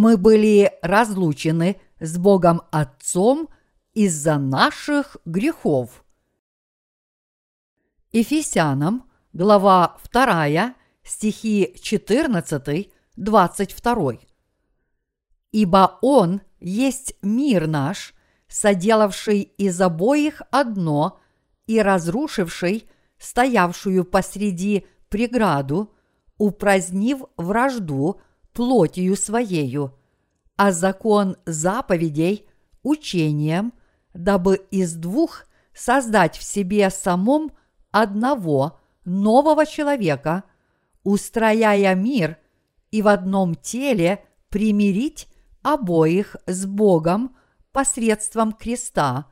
мы были разлучены с Богом Отцом из-за наших грехов. Ефесянам, глава 2, стихи 14, 22. Ибо Он есть мир наш, соделавший из обоих одно и разрушивший стоявшую посреди преграду, упразднив вражду плотью своею, а закон заповедей учением, дабы из двух создать в себе самом одного нового человека, устрояя мир и в одном теле примирить обоих с Богом посредством креста,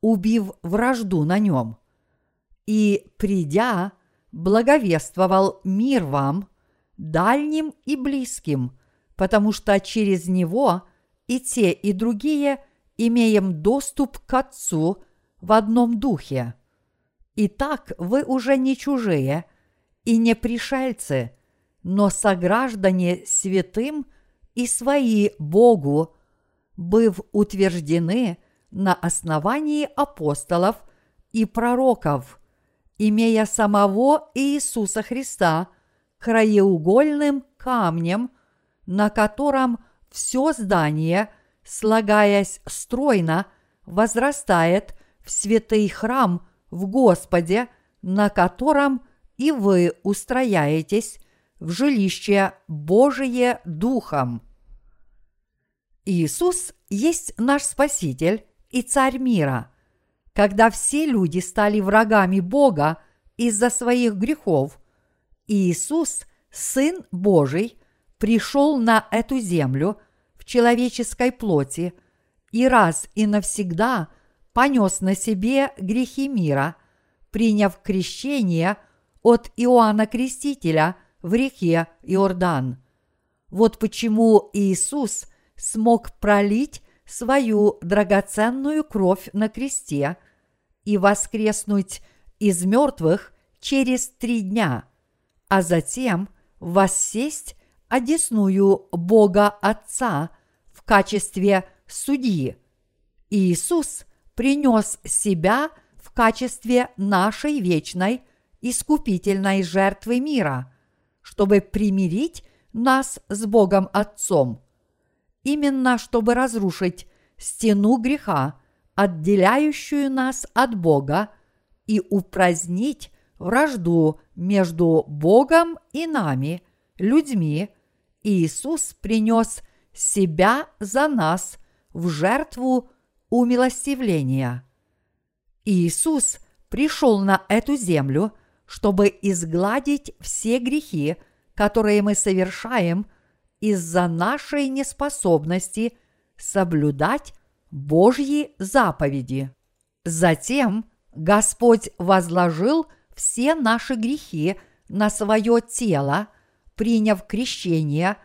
убив вражду на нем. И, придя, благовествовал мир вам, дальним и близким, потому что через него и те, и другие имеем доступ к Отцу в одном духе. Итак, вы уже не чужие и не пришельцы, но сограждане святым и свои Богу, быв утверждены на основании апостолов и пророков, имея самого Иисуса Христа краеугольным камнем, на котором все здание, слагаясь стройно, возрастает в святый храм в Господе, на котором и вы устрояетесь в жилище Божие Духом. Иисус есть наш Спаситель и Царь мира. Когда все люди стали врагами Бога из-за своих грехов, Иисус, Сын Божий, пришел на эту землю в человеческой плоти и раз и навсегда понес на себе грехи мира, приняв крещение от Иоанна Крестителя – в реке Иордан. Вот почему Иисус смог пролить свою драгоценную кровь на кресте и воскреснуть из мертвых через три дня, а затем воссесть одесную Бога Отца в качестве судьи. Иисус принес себя в качестве нашей вечной искупительной жертвы мира – чтобы примирить нас с Богом Отцом. Именно чтобы разрушить стену греха, отделяющую нас от Бога, и упразднить вражду между Богом и нами, людьми, Иисус принес себя за нас в жертву умилостивления. Иисус пришел на эту землю – чтобы изгладить все грехи, которые мы совершаем из-за нашей неспособности соблюдать Божьи заповеди. Затем Господь возложил все наши грехи на свое тело, приняв крещение,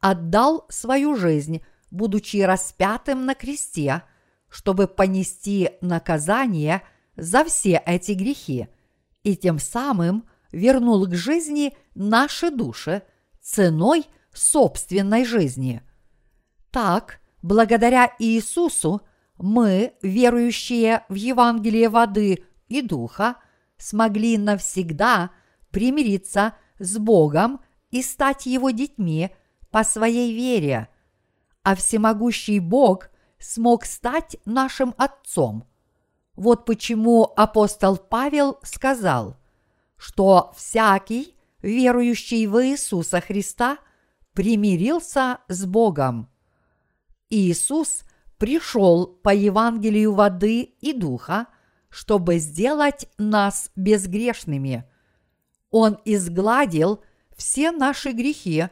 отдал свою жизнь, будучи распятым на кресте, чтобы понести наказание за все эти грехи – и тем самым вернул к жизни наши души ценой собственной жизни. Так, благодаря Иисусу, мы, верующие в Евангелие воды и духа, смогли навсегда примириться с Богом и стать Его детьми по своей вере, а всемогущий Бог смог стать нашим Отцом – вот почему апостол Павел сказал, что всякий, верующий в Иисуса Христа, примирился с Богом. Иисус пришел по Евангелию воды и духа, чтобы сделать нас безгрешными. Он изгладил все наши грехи,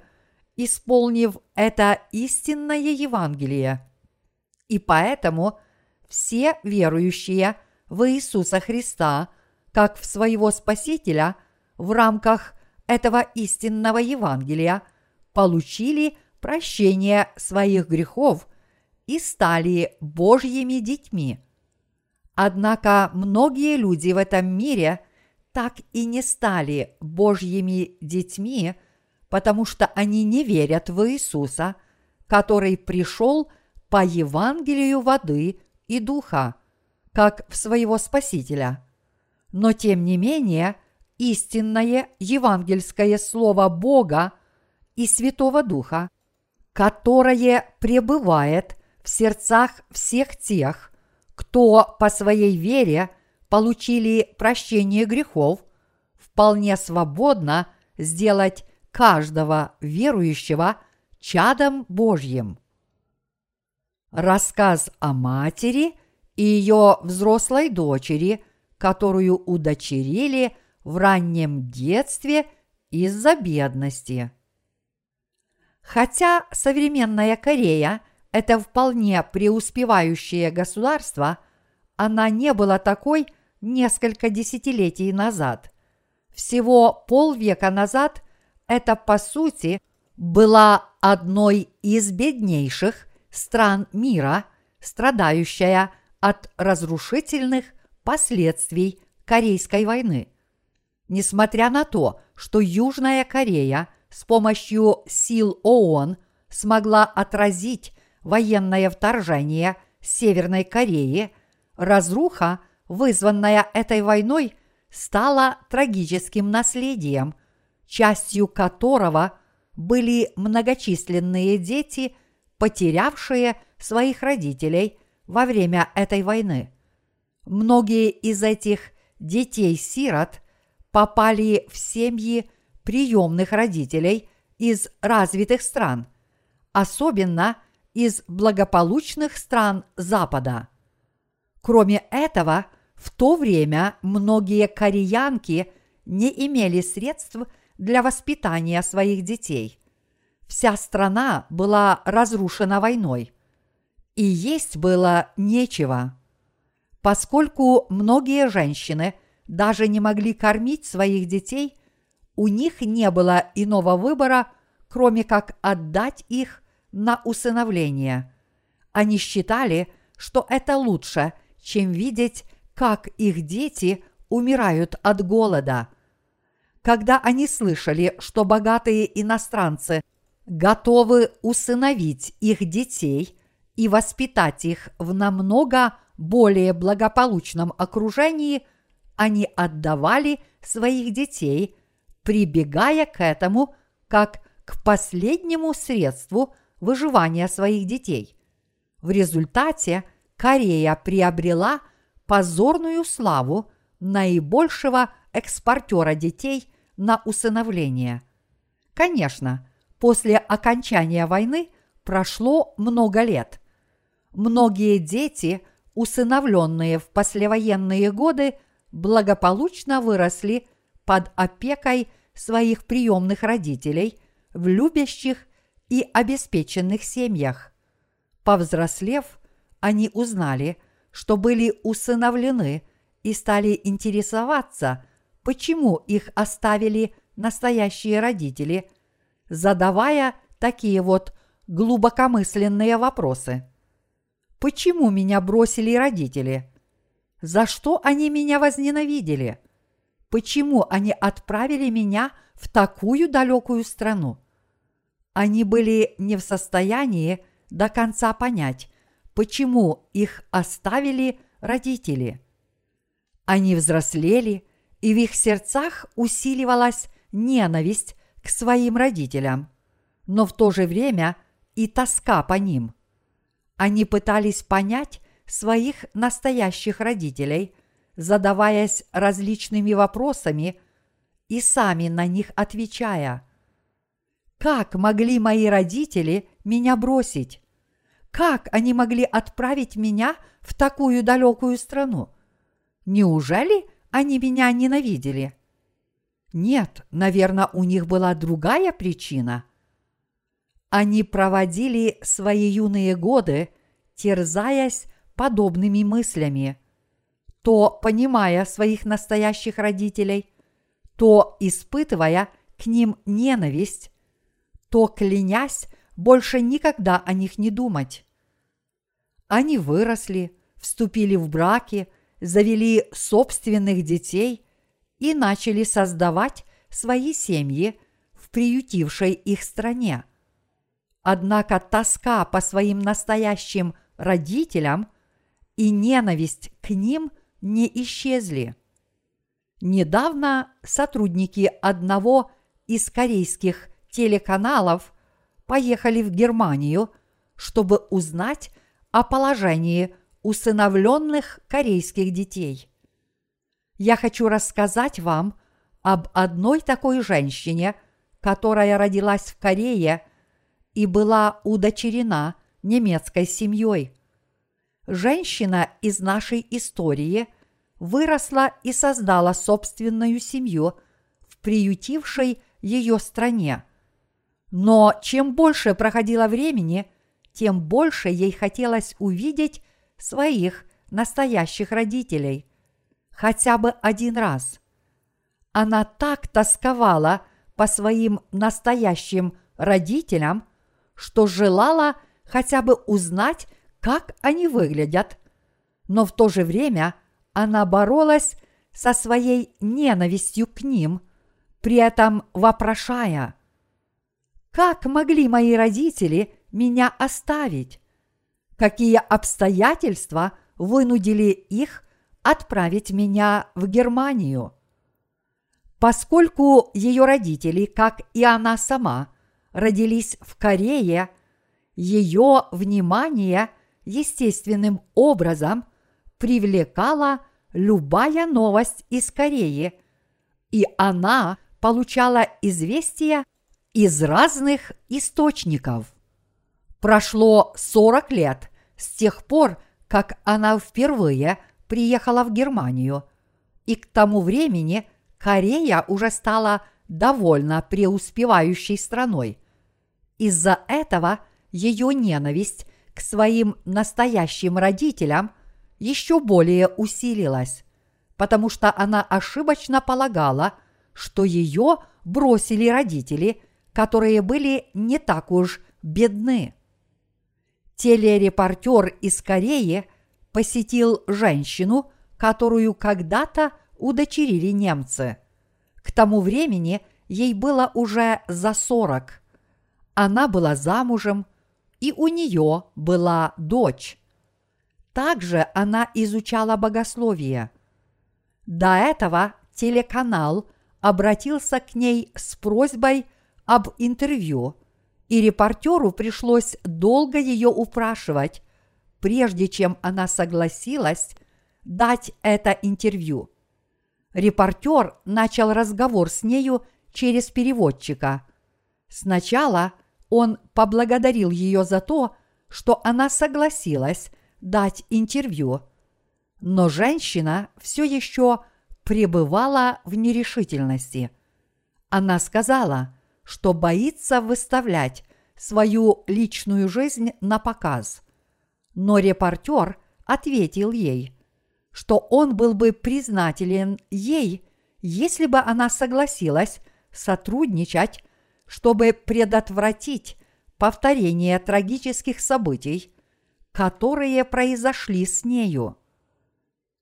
исполнив это истинное Евангелие. И поэтому – все верующие в Иисуса Христа как в своего Спасителя в рамках этого истинного Евангелия получили прощение своих грехов и стали Божьими детьми. Однако многие люди в этом мире так и не стали Божьими детьми, потому что они не верят в Иисуса, который пришел по Евангелию воды и духа, как в своего Спасителя. Но тем не менее, истинное евангельское слово Бога и Святого Духа, которое пребывает в сердцах всех тех, кто по своей вере получили прощение грехов, вполне свободно сделать каждого верующего чадом Божьим. Рассказ о матери и ее взрослой дочери, которую удочерили в раннем детстве из-за бедности. Хотя современная Корея – это вполне преуспевающее государство, она не была такой несколько десятилетий назад. Всего полвека назад это, по сути, была одной из беднейших стран мира, страдающая от разрушительных последствий Корейской войны. Несмотря на то, что Южная Корея с помощью сил ООН смогла отразить военное вторжение Северной Кореи, разруха, вызванная этой войной, стала трагическим наследием, частью которого были многочисленные дети, потерявшие своих родителей во время этой войны. Многие из этих детей-сирот попали в семьи приемных родителей из развитых стран, особенно из благополучных стран Запада. Кроме этого, в то время многие кореянки не имели средств для воспитания своих детей. Вся страна была разрушена войной, и есть было нечего. Поскольку многие женщины даже не могли кормить своих детей, у них не было иного выбора, кроме как отдать их на усыновление. Они считали, что это лучше, чем видеть, как их дети умирают от голода. Когда они слышали, что богатые иностранцы готовы усыновить их детей и воспитать их в намного более благополучном окружении, они отдавали своих детей, прибегая к этому как к последнему средству выживания своих детей. В результате Корея приобрела позорную славу наибольшего экспортера детей на усыновление. Конечно, после окончания войны прошло много лет. Многие дети, усыновленные в послевоенные годы, благополучно выросли под опекой своих приемных родителей в любящих и обеспеченных семьях. Повзрослев, они узнали, что были усыновлены и стали интересоваться, почему их оставили настоящие родители, задавая такие вот глубокомысленные вопросы. Почему меня бросили родители? За что они меня возненавидели? Почему они отправили меня в такую далекую страну? Они были не в состоянии до конца понять, почему их оставили родители. Они взрослели, и в их сердцах усиливалась ненависть к своим родителям, но в то же время и тоска по ним. Они пытались понять своих настоящих родителей, задаваясь различными вопросами и сами на них отвечая. Как могли мои родители меня бросить? Как они могли отправить меня в такую далекую страну? Неужели они меня ненавидели? Нет, наверное, у них была другая причина. Они проводили свои юные годы, терзаясь подобными мыслями, то понимая своих настоящих родителей, то испытывая к ним ненависть, то клянясь больше никогда о них не думать. Они выросли, вступили в браки, завели собственных детей и начали создавать свои семьи в приютившей их стране. Однако тоска по своим настоящим родителям и ненависть к ним не исчезли. Недавно сотрудники одного из корейских телеканалов поехали в Германию, чтобы узнать о положении усыновленных корейских детей. Я хочу рассказать вам об одной такой женщине, которая родилась в Корее и была удочерена немецкой семьей. Женщина из нашей истории выросла и создала собственную семью в приютившей ее стране. Но чем больше проходило времени, тем больше ей хотелось увидеть своих настоящих родителей хотя бы один раз. Она так тосковала по своим настоящим родителям, что желала хотя бы узнать, как они выглядят, но в то же время она боролась со своей ненавистью к ним, при этом вопрошая, «Как могли мои родители меня оставить? какие обстоятельства вынудили их отправить меня в Германию. Поскольку ее родители, как и она сама, родились в Корее, ее внимание естественным образом привлекала любая новость из Кореи, и она получала известия из разных источников. Прошло 40 лет с тех пор, как она впервые приехала в Германию, и к тому времени Корея уже стала довольно преуспевающей страной. Из-за этого ее ненависть к своим настоящим родителям еще более усилилась, потому что она ошибочно полагала, что ее бросили родители, которые были не так уж бедны телерепортер из Кореи посетил женщину, которую когда-то удочерили немцы. К тому времени ей было уже за сорок. Она была замужем, и у нее была дочь. Также она изучала богословие. До этого телеканал обратился к ней с просьбой об интервью – и репортеру пришлось долго ее упрашивать, прежде чем она согласилась дать это интервью. Репортер начал разговор с нею через переводчика. Сначала он поблагодарил ее за то, что она согласилась дать интервью, но женщина все еще пребывала в нерешительности. Она сказала – что боится выставлять свою личную жизнь на показ. Но репортер ответил ей, что он был бы признателен ей, если бы она согласилась сотрудничать, чтобы предотвратить повторение трагических событий, которые произошли с нею.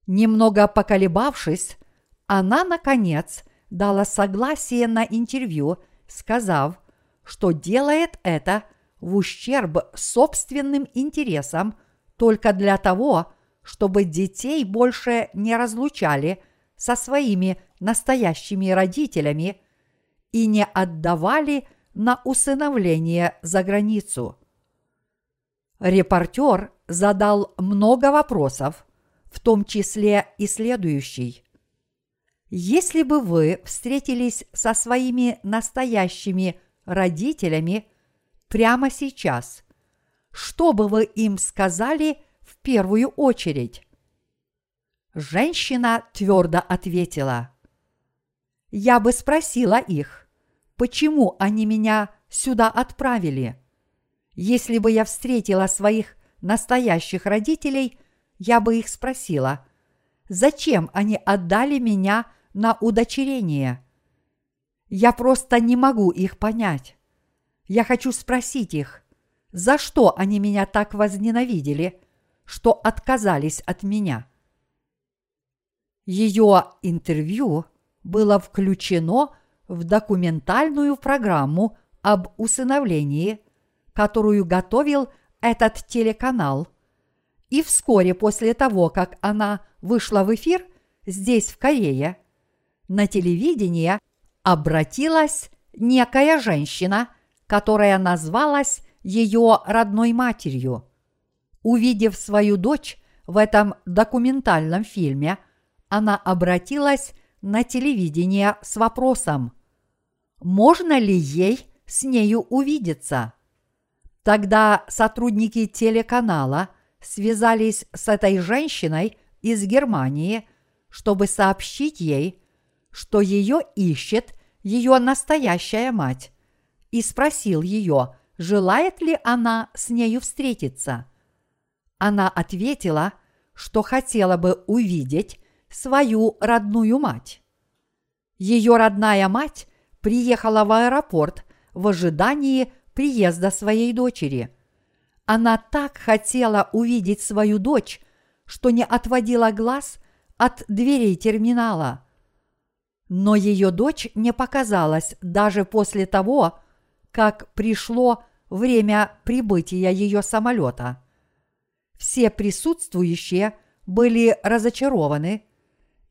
Немного поколебавшись, она, наконец, дала согласие на интервью – сказав, что делает это в ущерб собственным интересам только для того, чтобы детей больше не разлучали со своими настоящими родителями и не отдавали на усыновление за границу. Репортер задал много вопросов, в том числе и следующий. Если бы вы встретились со своими настоящими родителями прямо сейчас, что бы вы им сказали в первую очередь? Женщина твердо ответила. Я бы спросила их, почему они меня сюда отправили. Если бы я встретила своих настоящих родителей, я бы их спросила, зачем они отдали меня на удочерение. Я просто не могу их понять. Я хочу спросить их, за что они меня так возненавидели, что отказались от меня. Ее интервью было включено в документальную программу об усыновлении, которую готовил этот телеканал. И вскоре после того, как она вышла в эфир здесь, в Корее, на телевидение обратилась некая женщина, которая назвалась ее родной матерью. Увидев свою дочь в этом документальном фильме, она обратилась на телевидение с вопросом, можно ли ей с нею увидеться. Тогда сотрудники телеканала связались с этой женщиной из Германии, чтобы сообщить ей, что ее ищет ее настоящая мать, и спросил ее, желает ли она с нею встретиться. Она ответила, что хотела бы увидеть свою родную мать. Ее родная мать приехала в аэропорт в ожидании приезда своей дочери. Она так хотела увидеть свою дочь, что не отводила глаз от дверей терминала. Но ее дочь не показалась даже после того, как пришло время прибытия ее самолета. Все присутствующие были разочарованы,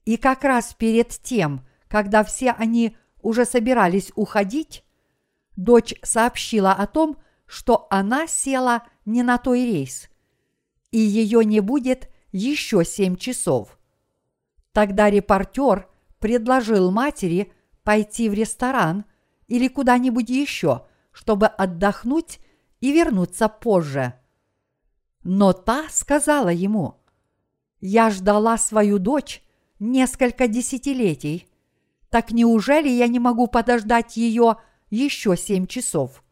и как раз перед тем, когда все они уже собирались уходить, дочь сообщила о том, что она села не на той рейс, и ее не будет еще семь часов. Тогда репортер предложил матери пойти в ресторан или куда-нибудь еще, чтобы отдохнуть и вернуться позже. Но та сказала ему, «Я ждала свою дочь несколько десятилетий – так неужели я не могу подождать ее еще семь часов?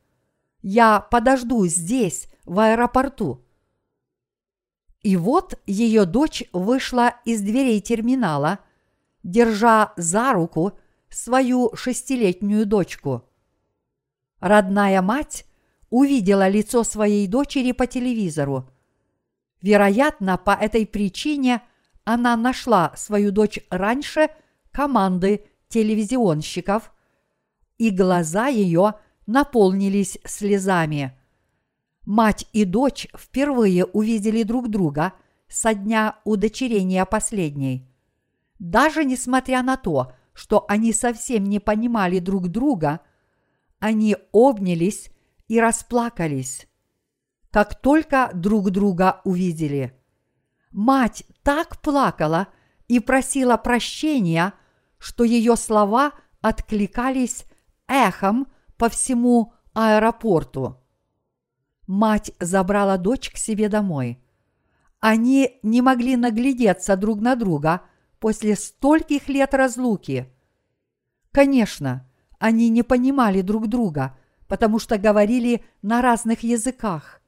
Я подожду здесь, в аэропорту. И вот ее дочь вышла из дверей терминала, держа за руку свою шестилетнюю дочку. Родная мать увидела лицо своей дочери по телевизору. Вероятно, по этой причине она нашла свою дочь раньше команды телевизионщиков, и глаза ее наполнились слезами. Мать и дочь впервые увидели друг друга со дня удочерения последней. Даже несмотря на то, что они совсем не понимали друг друга, они обнялись и расплакались, как только друг друга увидели. Мать так плакала и просила прощения – что ее слова откликались эхом по всему аэропорту. Мать забрала дочь к себе домой. Они не могли наглядеться друг на друга после стольких лет разлуки. Конечно, они не понимали друг друга, потому что говорили на разных языках,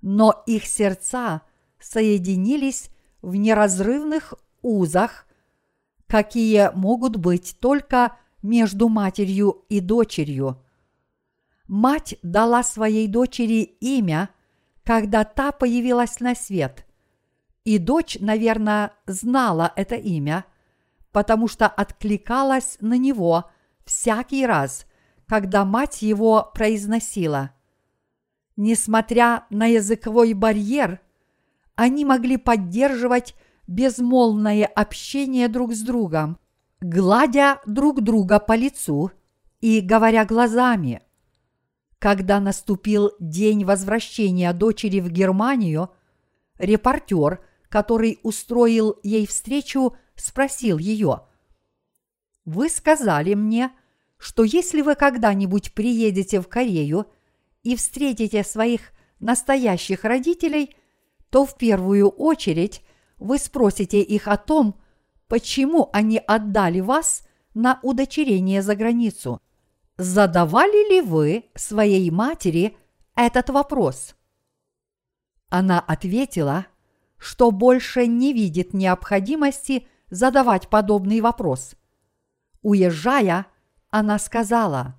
но их сердца соединились в неразрывных узах какие могут быть только между матерью и дочерью. Мать дала своей дочери имя, когда та появилась на свет. И дочь, наверное, знала это имя, потому что откликалась на него всякий раз, когда мать его произносила. Несмотря на языковой барьер, они могли поддерживать безмолвное общение друг с другом, гладя друг друга по лицу и говоря глазами. Когда наступил день возвращения дочери в Германию, репортер, который устроил ей встречу, спросил ее, «Вы сказали мне, что если вы когда-нибудь приедете в Корею и встретите своих настоящих родителей, то в первую очередь вы спросите их о том, почему они отдали вас на удочерение за границу. Задавали ли вы своей матери этот вопрос? Она ответила, что больше не видит необходимости задавать подобный вопрос. Уезжая, она сказала,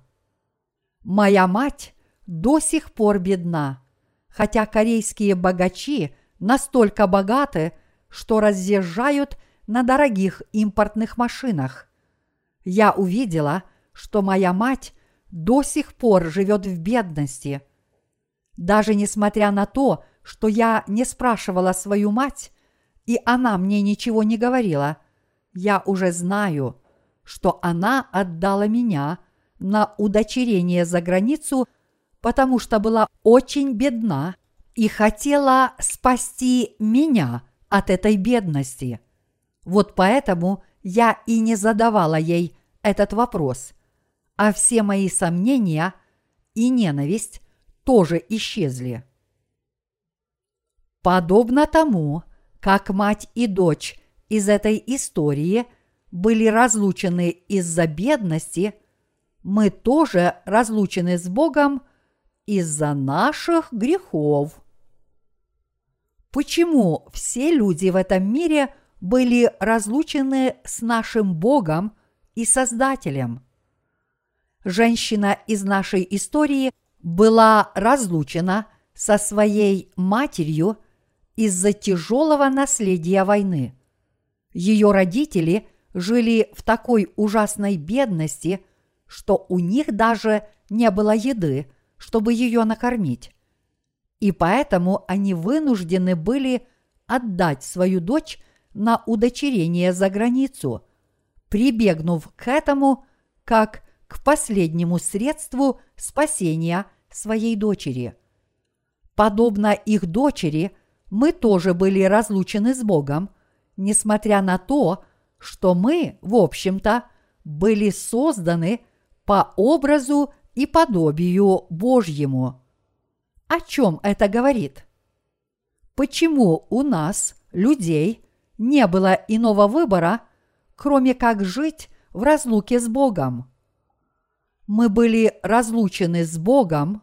«Моя мать до сих пор бедна, хотя корейские богачи настолько богаты, что разъезжают на дорогих импортных машинах. Я увидела, что моя мать до сих пор живет в бедности. Даже несмотря на то, что я не спрашивала свою мать, и она мне ничего не говорила, я уже знаю, что она отдала меня на удочерение за границу, потому что была очень бедна и хотела спасти меня от этой бедности. Вот поэтому я и не задавала ей этот вопрос, а все мои сомнения и ненависть тоже исчезли. Подобно тому, как мать и дочь из этой истории были разлучены из-за бедности, мы тоже разлучены с Богом из-за наших грехов. Почему все люди в этом мире были разлучены с нашим Богом и Создателем? Женщина из нашей истории была разлучена со своей матерью – из-за тяжелого наследия войны. Ее родители жили в такой ужасной бедности, что у них даже не было еды, чтобы ее накормить. И поэтому они вынуждены были отдать свою дочь на удочерение за границу, прибегнув к этому как к последнему средству спасения своей дочери. Подобно их дочери, мы тоже были разлучены с Богом, несмотря на то, что мы, в общем-то, были созданы по образу и подобию Божьему. О чем это говорит? Почему у нас, людей, не было иного выбора, кроме как жить в разлуке с Богом? Мы были разлучены с Богом,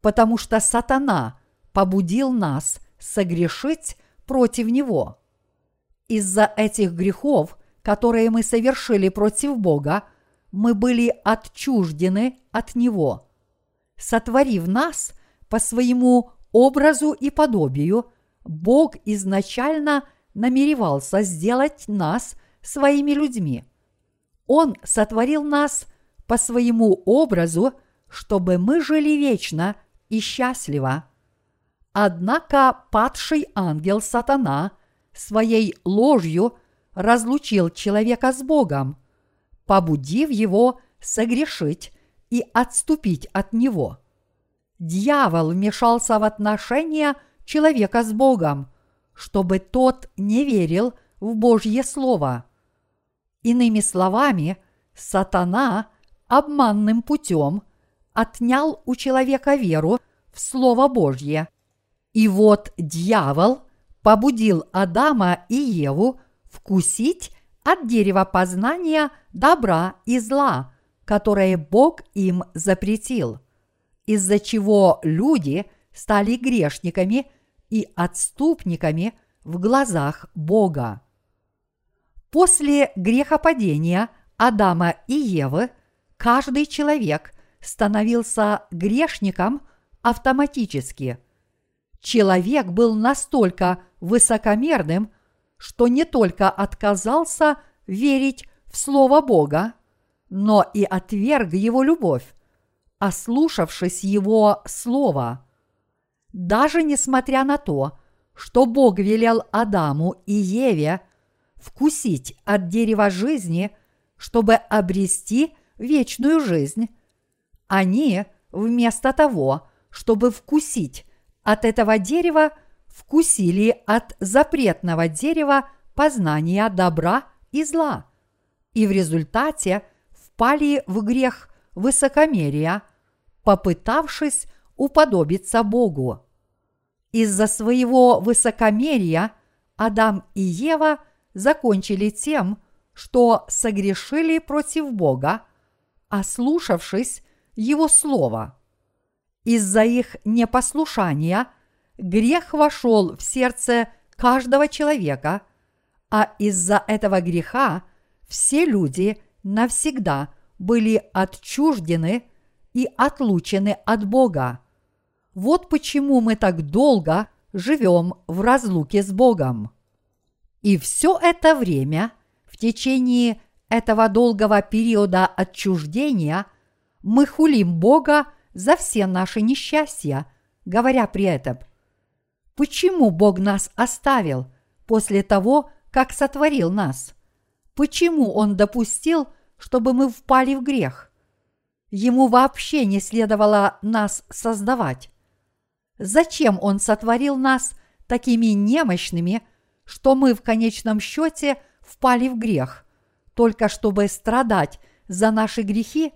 потому что сатана побудил нас согрешить против Него. Из-за этих грехов, которые мы совершили против Бога, мы были отчуждены от Него. Сотворив нас по своему образу и подобию, Бог изначально намеревался сделать нас своими людьми. Он сотворил нас по своему образу, чтобы мы жили вечно и счастливо. Однако падший ангел сатана своей ложью разлучил человека с Богом, побудив его согрешить и отступить от него. Дьявол вмешался в отношения человека с Богом, чтобы тот не верил в Божье Слово. Иными словами, сатана обманным путем отнял у человека веру в Слово Божье – и вот дьявол побудил Адама и Еву вкусить от дерева познания добра и зла, которое Бог им запретил, из-за чего люди стали грешниками и отступниками в глазах Бога. После грехопадения Адама и Евы каждый человек становился грешником автоматически – человек был настолько высокомерным, что не только отказался верить в Слово Бога, но и отверг его любовь, ослушавшись его слова. Даже несмотря на то, что Бог велел Адаму и Еве вкусить от дерева жизни, чтобы обрести вечную жизнь, они вместо того, чтобы вкусить от этого дерева вкусили от запретного дерева познания добра и зла, и в результате впали в грех высокомерия, попытавшись уподобиться Богу. Из-за своего высокомерия Адам и Ева закончили тем, что согрешили против Бога, ослушавшись Его Слова. Из-за их непослушания грех вошел в сердце каждого человека, а из-за этого греха все люди навсегда были отчуждены и отлучены от Бога. Вот почему мы так долго живем в разлуке с Богом. И все это время, в течение этого долгого периода отчуждения, мы хулим Бога за все наши несчастья, говоря при этом, почему Бог нас оставил после того, как сотворил нас? Почему Он допустил, чтобы мы впали в грех? Ему вообще не следовало нас создавать. Зачем Он сотворил нас такими немощными, что мы в конечном счете впали в грех, только чтобы страдать за наши грехи,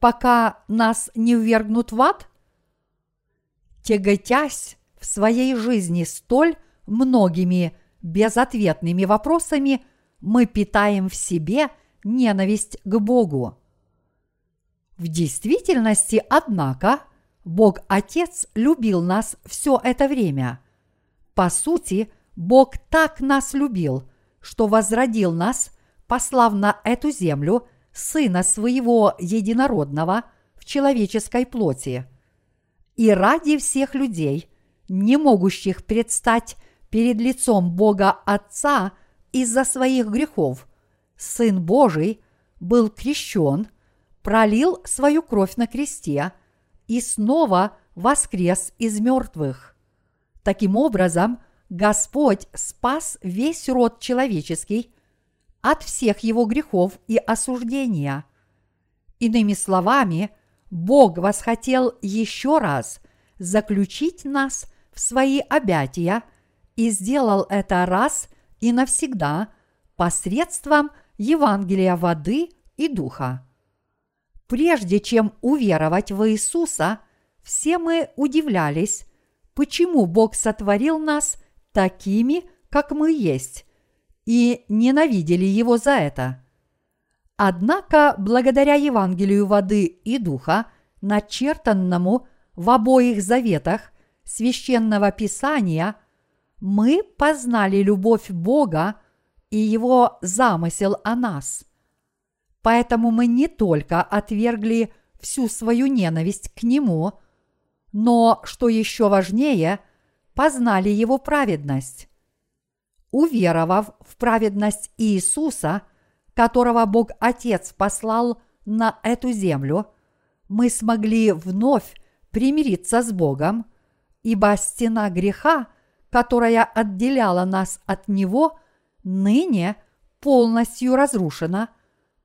пока нас не ввергнут в ад? Тяготясь в своей жизни столь многими безответными вопросами, мы питаем в себе ненависть к Богу. В действительности, однако, Бог Отец любил нас все это время. По сути, Бог так нас любил, что возродил нас, послав на эту землю Сына Своего Единородного в человеческой плоти. И ради всех людей, не могущих предстать перед лицом Бога Отца из-за своих грехов, Сын Божий был крещен, пролил свою кровь на кресте и снова воскрес из мертвых. Таким образом, Господь спас весь род человеческий от всех его грехов и осуждения. Иными словами, Бог восхотел еще раз заключить нас в свои обятия и сделал это раз и навсегда посредством Евангелия воды и духа. Прежде чем уверовать в Иисуса, все мы удивлялись, почему Бог сотворил нас такими, как мы есть, и ненавидели Его за это. Однако, благодаря Евангелию воды и духа, начертанному в обоих заветах священного писания, мы познали любовь Бога и Его замысел о нас. Поэтому мы не только отвергли всю свою ненависть к Нему, но, что еще важнее, познали Его праведность. Уверовав в праведность Иисуса, которого Бог Отец послал на эту землю, мы смогли вновь примириться с Богом, ибо стена греха, которая отделяла нас от Него, ныне полностью разрушена,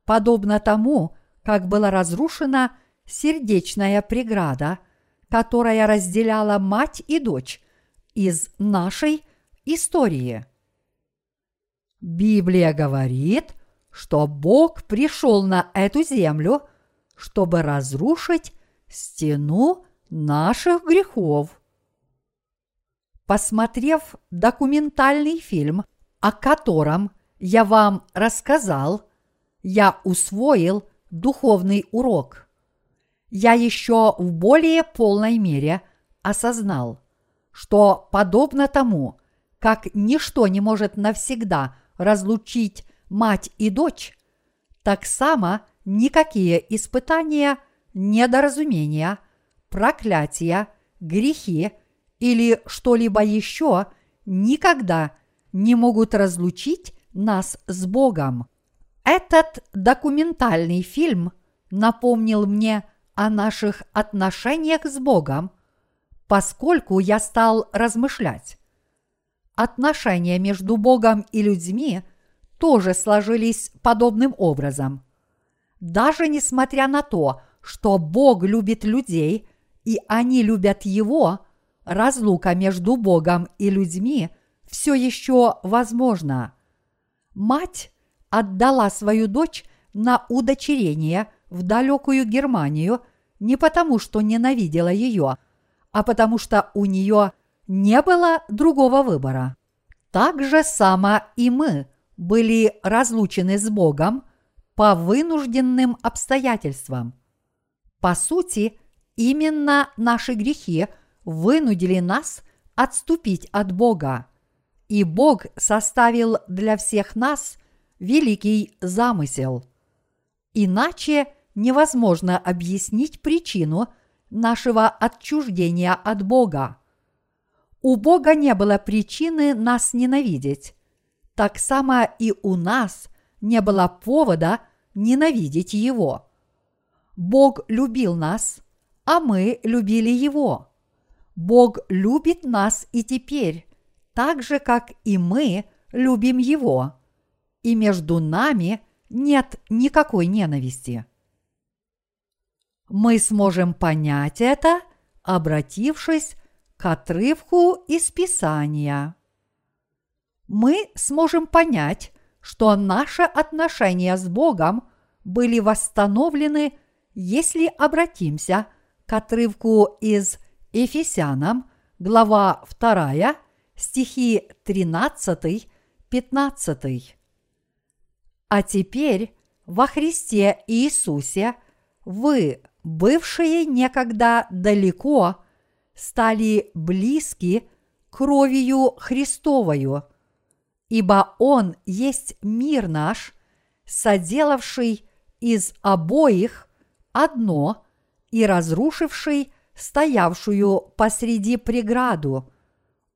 подобно тому, как была разрушена сердечная преграда, которая разделяла мать и дочь из нашей истории. Библия говорит, что Бог пришел на эту землю, чтобы разрушить стену наших грехов. Посмотрев документальный фильм, о котором я вам рассказал, я усвоил духовный урок. Я еще в более полной мере осознал, что подобно тому, как ничто не может навсегда разлучить мать и дочь, так само никакие испытания, недоразумения, проклятия, грехи или что-либо еще никогда не могут разлучить нас с Богом. Этот документальный фильм напомнил мне о наших отношениях с Богом, поскольку я стал размышлять отношения между Богом и людьми тоже сложились подобным образом. Даже несмотря на то, что Бог любит людей и они любят Его, разлука между Богом и людьми все еще возможна. Мать отдала свою дочь на удочерение в далекую Германию не потому, что ненавидела ее, а потому что у нее не было другого выбора. Так же само и мы были разлучены с Богом по вынужденным обстоятельствам. По сути, именно наши грехи вынудили нас отступить от Бога, и Бог составил для всех нас великий замысел. Иначе невозможно объяснить причину нашего отчуждения от Бога. У Бога не было причины нас ненавидеть. Так само и у нас не было повода ненавидеть Его. Бог любил нас, а мы любили Его. Бог любит нас и теперь, так же, как и мы любим Его, и между нами нет никакой ненависти. Мы сможем понять это, обратившись к отрывку из Писания. Мы сможем понять, что наши отношения с Богом были восстановлены, если обратимся к отрывку из Ефесянам, глава 2, стихи 13-15. А теперь во Христе Иисусе вы, бывшие некогда далеко, стали близки кровью Христовою, ибо Он есть мир наш, соделавший из обоих одно и разрушивший стоявшую посреди преграду,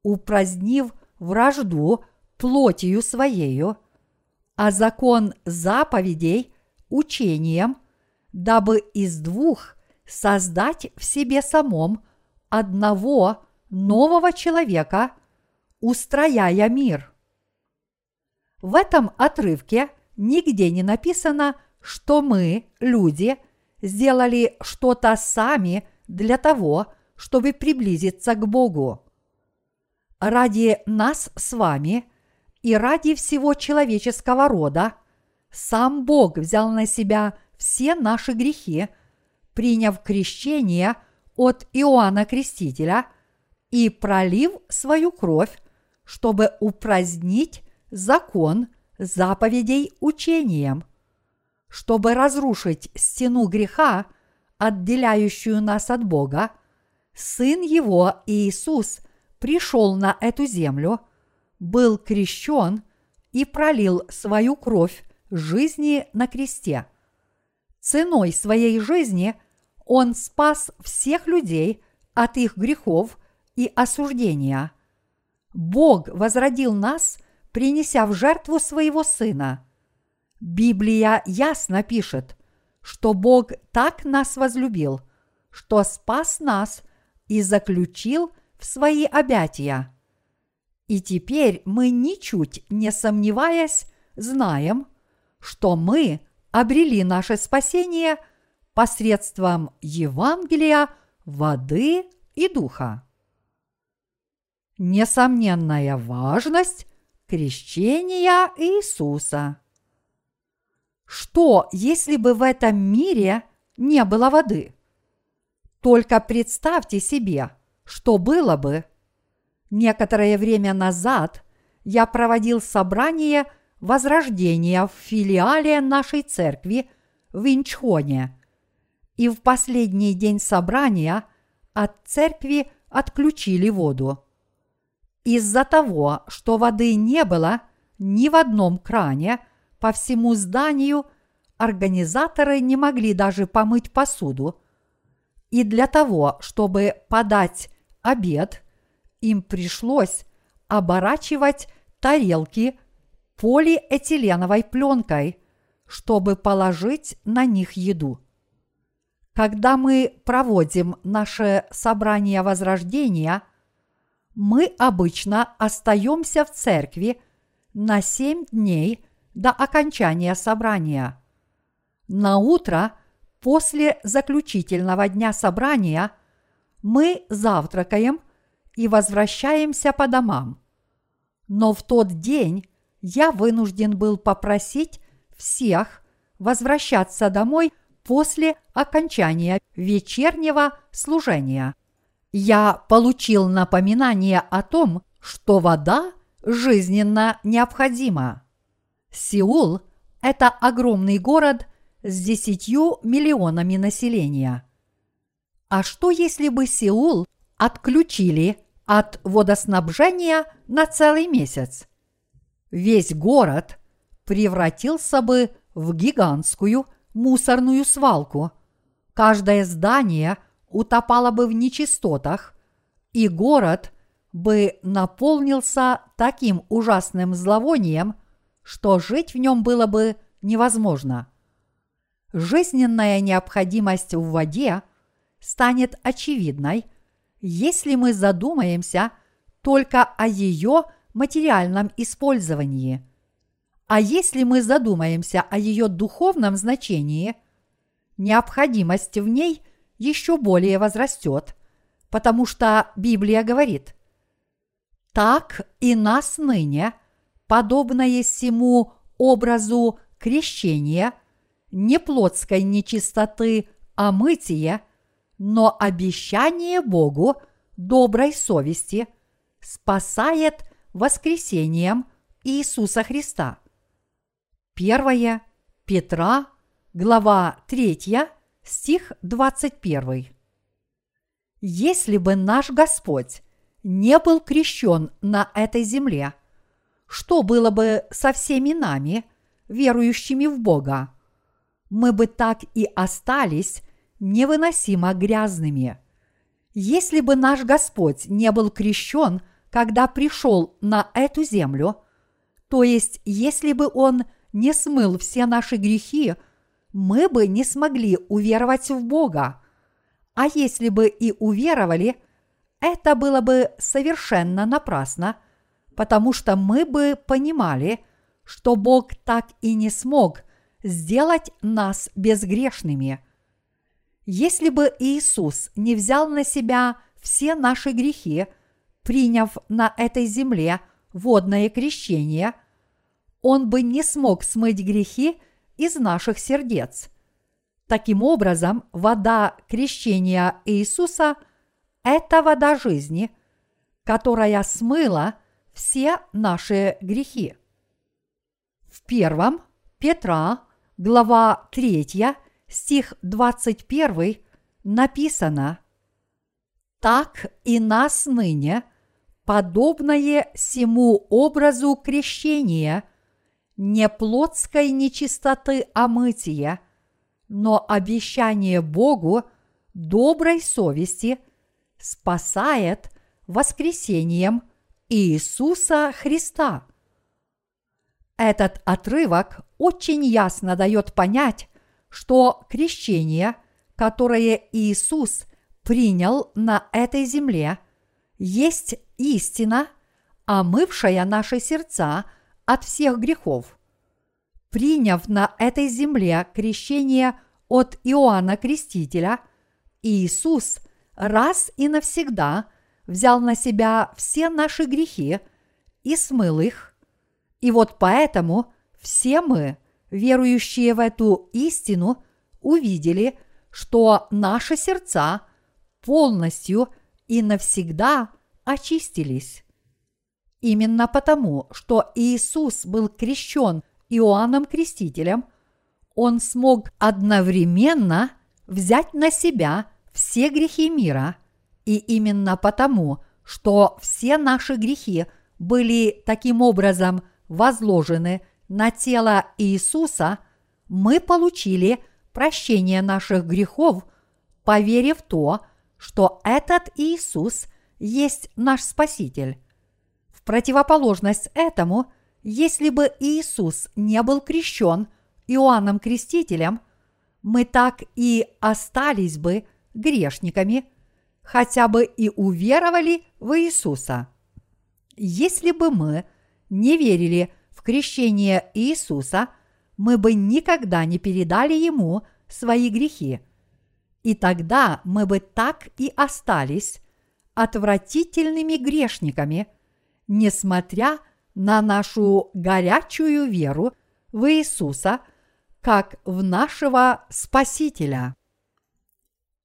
упразднив вражду плотью своею, а закон заповедей учением, дабы из двух создать в себе самом одного нового человека, устрояя мир. В этом отрывке нигде не написано, что мы, люди, сделали что-то сами для того, чтобы приблизиться к Богу. Ради нас с вами и ради всего человеческого рода сам Бог взял на себя все наши грехи, приняв крещение от Иоанна Крестителя и пролив свою кровь, чтобы упразднить закон заповедей учением, чтобы разрушить стену греха, отделяющую нас от Бога, Сын Его Иисус пришел на эту землю, был крещен и пролил свою кровь жизни на кресте. Ценой своей жизни Он спас всех людей от их грехов и осуждения. Бог возродил нас, принеся в жертву своего Сына. Библия ясно пишет, что Бог так нас возлюбил, что спас нас и заключил в свои обятия. И теперь мы ничуть не сомневаясь знаем, что мы обрели наше спасение посредством Евангелия, воды и духа. Несомненная важность крещения Иисуса – что, если бы в этом мире не было воды? Только представьте себе, что было бы. Некоторое время назад я проводил собрание возрождения в филиале нашей церкви в Инчхоне. И в последний день собрания от церкви отключили воду. Из-за того, что воды не было ни в одном кране – по всему зданию организаторы не могли даже помыть посуду. И для того, чтобы подать обед, им пришлось оборачивать тарелки полиэтиленовой пленкой, чтобы положить на них еду. Когда мы проводим наше собрание возрождения, мы обычно остаемся в церкви на семь дней до окончания собрания. На утро после заключительного дня собрания мы завтракаем и возвращаемся по домам. Но в тот день я вынужден был попросить всех возвращаться домой после окончания вечернего служения. Я получил напоминание о том, что вода жизненно необходима. Сеул – это огромный город с десятью миллионами населения. А что если бы Сеул отключили от водоснабжения на целый месяц? Весь город превратился бы в гигантскую мусорную свалку. Каждое здание утопало бы в нечистотах, и город бы наполнился таким ужасным зловонием – что жить в нем было бы невозможно. Жизненная необходимость в воде станет очевидной, если мы задумаемся только о ее материальном использовании. А если мы задумаемся о ее духовном значении, необходимость в ней еще более возрастет, потому что Библия говорит, «Так и нас ныне, подобное всему образу крещения, не плотской нечистоты, а мытие, но обещание Богу доброй совести спасает воскресением Иисуса Христа. Первое Петра, глава 3, стих 21. Если бы наш Господь не был крещен на этой земле, что было бы со всеми нами, верующими в Бога? Мы бы так и остались невыносимо грязными. Если бы наш Господь не был крещен, когда пришел на эту землю, то есть если бы Он не смыл все наши грехи, мы бы не смогли уверовать в Бога. А если бы и уверовали, это было бы совершенно напрасно, потому что мы бы понимали, что Бог так и не смог сделать нас безгрешными – если бы Иисус не взял на себя все наши грехи, приняв на этой земле водное крещение, Он бы не смог смыть грехи из наших сердец. Таким образом, вода крещения Иисуса – это вода жизни, которая смыла все наши грехи. В первом Петра, глава 3, стих 21 написано «Так и нас ныне, подобное всему образу крещения, не плотской нечистоты омытия, но обещание Богу доброй совести спасает воскресением Иисуса Христа». Этот отрывок очень ясно дает понять, что крещение, которое Иисус принял на этой земле, есть истина, омывшая наши сердца от всех грехов. Приняв на этой земле крещение от Иоанна Крестителя, Иисус раз и навсегда взял на себя все наши грехи и смыл их. И вот поэтому все мы – верующие в эту истину, увидели, что наши сердца полностью и навсегда очистились. Именно потому, что Иисус был крещен Иоанном Крестителем, он смог одновременно взять на себя все грехи мира, и именно потому, что все наши грехи были таким образом возложены – на тело Иисуса, мы получили прощение наших грехов, поверив в то, что этот Иисус есть наш Спаситель. В противоположность этому, если бы Иисус не был крещен Иоанном Крестителем, мы так и остались бы грешниками, хотя бы и уверовали в Иисуса. Если бы мы не верили крещение Иисуса, мы бы никогда не передали Ему свои грехи. И тогда мы бы так и остались отвратительными грешниками, несмотря на нашу горячую веру в Иисуса как в нашего Спасителя.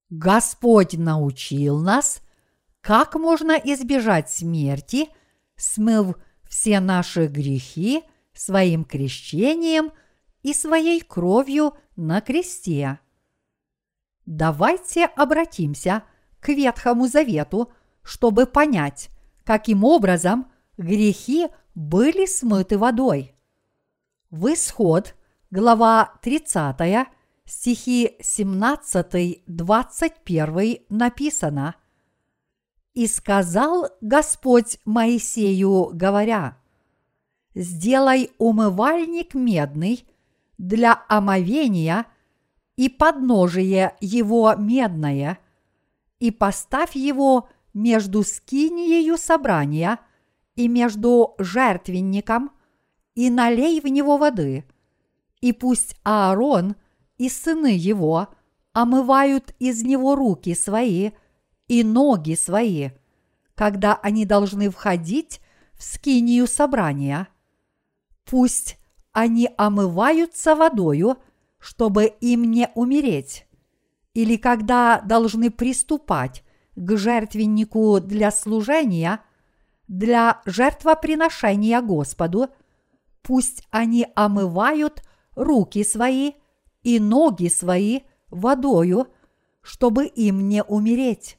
Господь научил нас, как можно избежать смерти, смыв все наши грехи своим крещением и своей кровью на кресте. Давайте обратимся к Ветхому Завету, чтобы понять, каким образом грехи были смыты водой. В исход, глава 30, стихи 17-21 написано – и сказал Господь Моисею, говоря, «Сделай умывальник медный для омовения и подножие его медное, и поставь его между скинией собрания и между жертвенником и налей в него воды, и пусть Аарон и сыны его омывают из него руки свои и ноги свои, когда они должны входить в скинию собрания. Пусть они омываются водою, чтобы им не умереть, или когда должны приступать к жертвеннику для служения, для жертвоприношения Господу, пусть они омывают руки свои и ноги свои водою, чтобы им не умереть.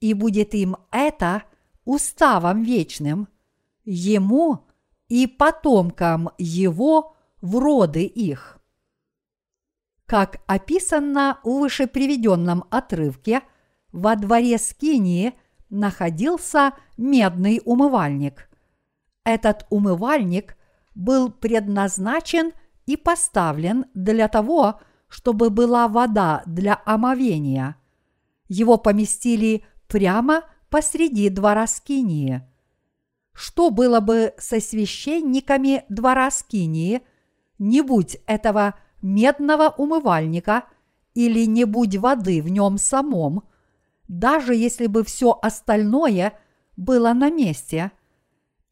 И будет им это уставом вечным, ему и потомкам его в роды их. Как описано в вышеприведенном отрывке – во дворе Скинии находился медный умывальник. Этот умывальник был предназначен и поставлен для того, чтобы была вода для омовения. Его поместили прямо посреди двора Скинии. Что было бы со священниками двора Скинии, не будь этого медного умывальника или не будь воды в нем самом – даже если бы все остальное было на месте,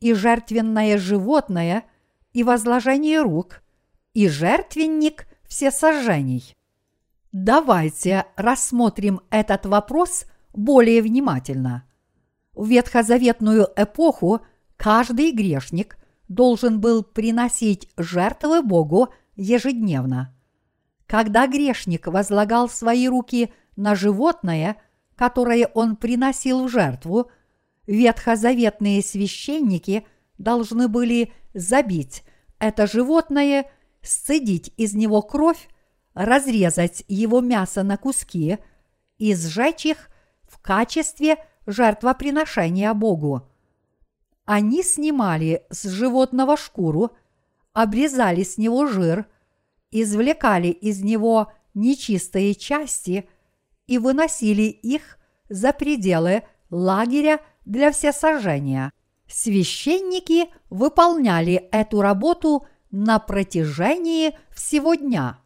и жертвенное животное, и возложение рук, и жертвенник всесожжений. Давайте рассмотрим этот вопрос более внимательно. В ветхозаветную эпоху каждый грешник должен был приносить жертвы Богу ежедневно. Когда грешник возлагал свои руки на животное – которое он приносил в жертву, ветхозаветные священники должны были забить это животное, сцедить из него кровь, разрезать его мясо на куски и сжечь их в качестве жертвоприношения Богу. Они снимали с животного шкуру, обрезали с него жир, извлекали из него нечистые части и выносили их за пределы лагеря для всесожжения. Священники выполняли эту работу на протяжении всего дня.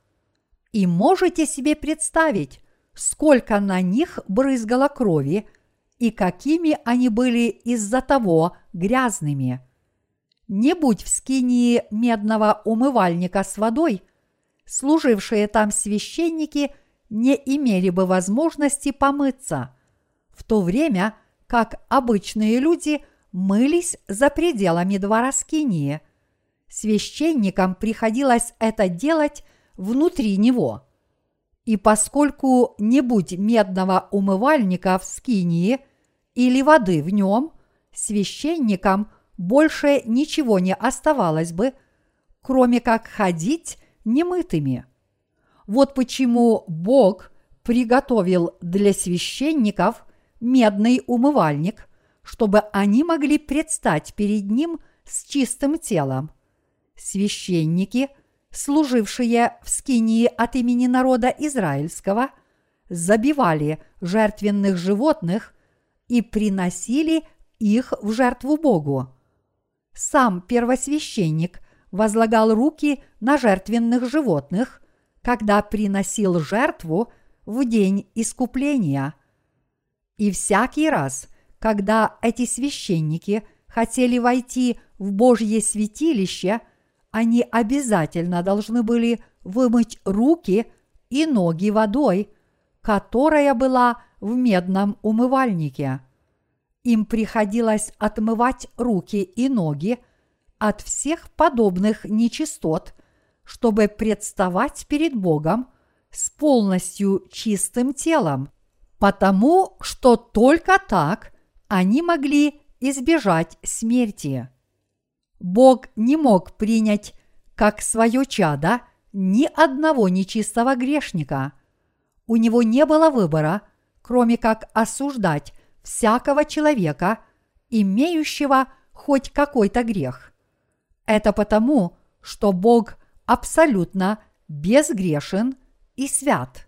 И можете себе представить, сколько на них брызгало крови и какими они были из-за того грязными. Не будь в скинии медного умывальника с водой, служившие там священники – не имели бы возможности помыться, в то время как обычные люди мылись за пределами двора Скинии. Священникам приходилось это делать внутри него. И поскольку не будь медного умывальника в Скинии или воды в нем, священникам больше ничего не оставалось бы, кроме как ходить немытыми. Вот почему Бог приготовил для священников медный умывальник, чтобы они могли предстать перед ним с чистым телом. Священники, служившие в скинии от имени народа израильского, забивали жертвенных животных и приносили их в жертву Богу. Сам первосвященник возлагал руки на жертвенных животных – когда приносил жертву в день искупления. И всякий раз, когда эти священники хотели войти в Божье святилище, они обязательно должны были вымыть руки и ноги водой, которая была в медном умывальнике. Им приходилось отмывать руки и ноги от всех подобных нечистот – чтобы представать перед Богом с полностью чистым телом, потому что только так они могли избежать смерти. Бог не мог принять как свое чадо ни одного нечистого грешника. У него не было выбора, кроме как осуждать всякого человека, имеющего хоть какой-то грех. Это потому, что Бог абсолютно безгрешен и свят.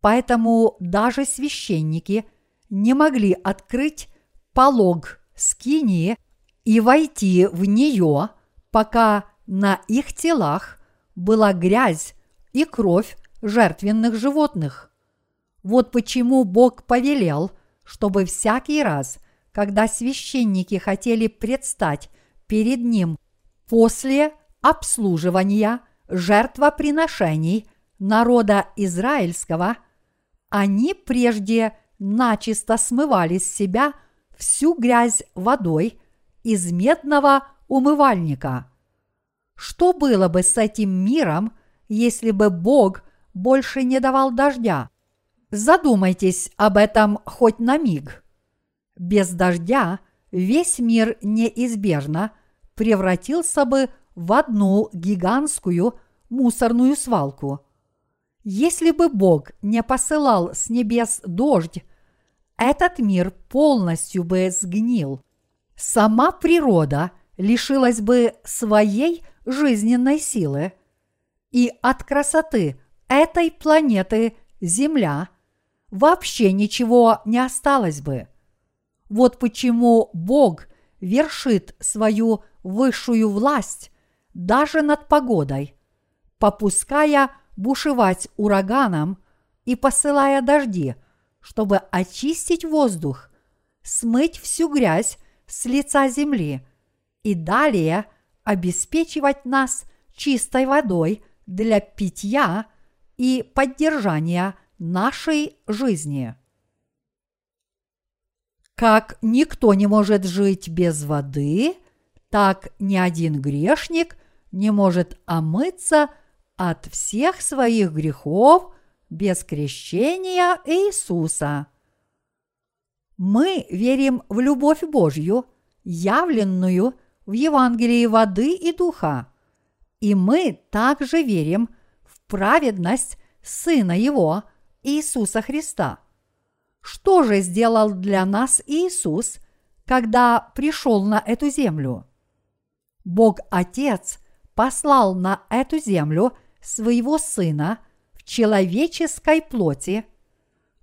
Поэтому даже священники, не могли открыть полог скинии и войти в нее, пока на их телах была грязь и кровь жертвенных животных. Вот почему Бог повелел, чтобы всякий раз, когда священники хотели предстать перед Ним после обслуживания жертвоприношений народа израильского, они прежде начисто смывали с себя всю грязь водой из медного умывальника. Что было бы с этим миром, если бы Бог больше не давал дождя? Задумайтесь об этом хоть на миг. Без дождя весь мир неизбежно превратился бы в одну гигантскую мусорную свалку. Если бы Бог не посылал с небес дождь, этот мир полностью бы сгнил. Сама природа лишилась бы своей жизненной силы, и от красоты этой планеты Земля вообще ничего не осталось бы. Вот почему Бог вершит свою высшую власть даже над погодой, попуская бушевать ураганом и посылая дожди, чтобы очистить воздух, смыть всю грязь с лица земли и далее обеспечивать нас чистой водой для питья и поддержания нашей жизни. Как никто не может жить без воды, так ни один грешник не может омыться от всех своих грехов без крещения Иисуса. Мы верим в любовь Божью, явленную в Евангелии воды и духа, и мы также верим в праведность Сына Его, Иисуса Христа. Что же сделал для нас Иисус, когда пришел на эту землю? Бог Отец послал на эту землю своего Сына в человеческой плоти,